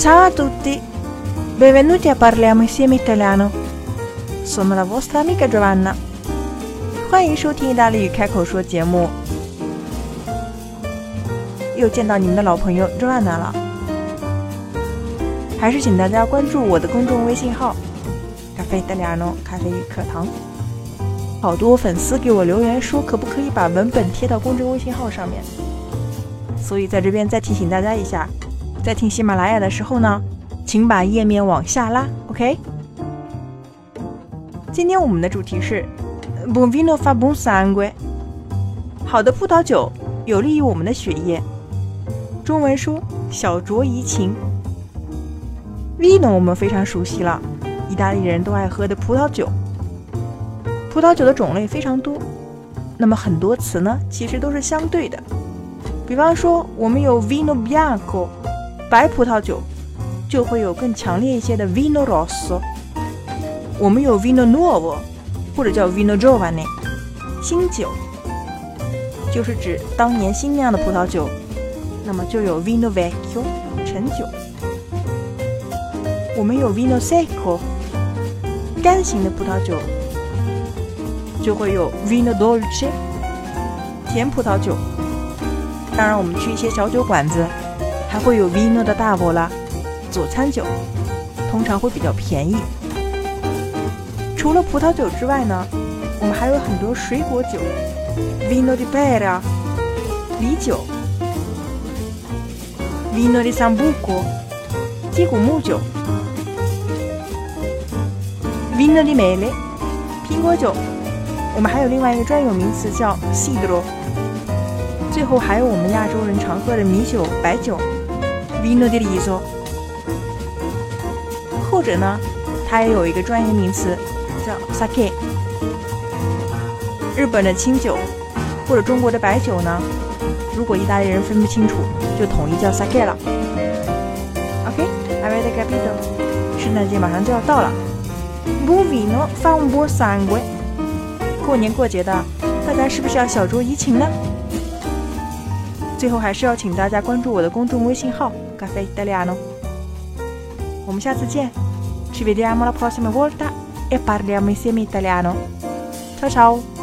Ciao a tutti! Benvenuti a Parliamo insieme italiano! Sono la vostra amica Giovanna! 欢迎收听意大利语开口说节目，又见到你们的老朋友 Joanna 了。还是请大家关注我的公众微信号“咖啡德里亚诺咖啡与课堂”。好多粉丝给我留言说，可不可以把文本贴到公众微信号上面？所以在这边再提醒大家一下，在听喜马拉雅的时候呢，请把页面往下拉，OK？今天我们的主题是 b o n vino fa buon sangue”，好的葡萄酒有利于我们的血液。中文说“小酌怡情”。Vino 我们非常熟悉了，意大利人都爱喝的葡萄酒。葡萄酒的种类非常多，那么很多词呢，其实都是相对的。比方说，我们有 Vino Bianco，白葡萄酒，就会有更强烈一些的 Vino Rosso。我们有 Vino Nuovo，或者叫 Vino Giovane，新酒，就是指当年新酿的葡萄酒。那么就有 Vino Vecchio，陈酒。我们有 Vino Secco，干型的葡萄酒。就会有 vino dolce 甜葡萄酒。当然，我们去一些小酒馆子，还会有 vino 的大 o 啦，佐餐酒，通常会比较便宜。除了葡萄酒之外呢，我们还有很多水果酒，vino di pera 梨酒，vino di sambuco 鸡骨木酒，vino di mele 苹果酒。我们还有另外一个专有名词叫 cidro，最后还有我们亚洲人常喝的米酒、白酒 vino di riso，或者呢，它也有一个专业名词叫 sake。日本的清酒或者中国的白酒呢，如果意大利人分不清楚，就统一叫 sake 了。OK，avete capito？圣诞节马上就要到了，buon vino fa un buon sangue。过年过节的，大家是不是要小酌怡情呢？最后还是要请大家关注我的公众微信号“咖啡意大利诺”。我们下次见，ci vediamo la prossima volta e parliamo insieme italiano。Ciao ciao。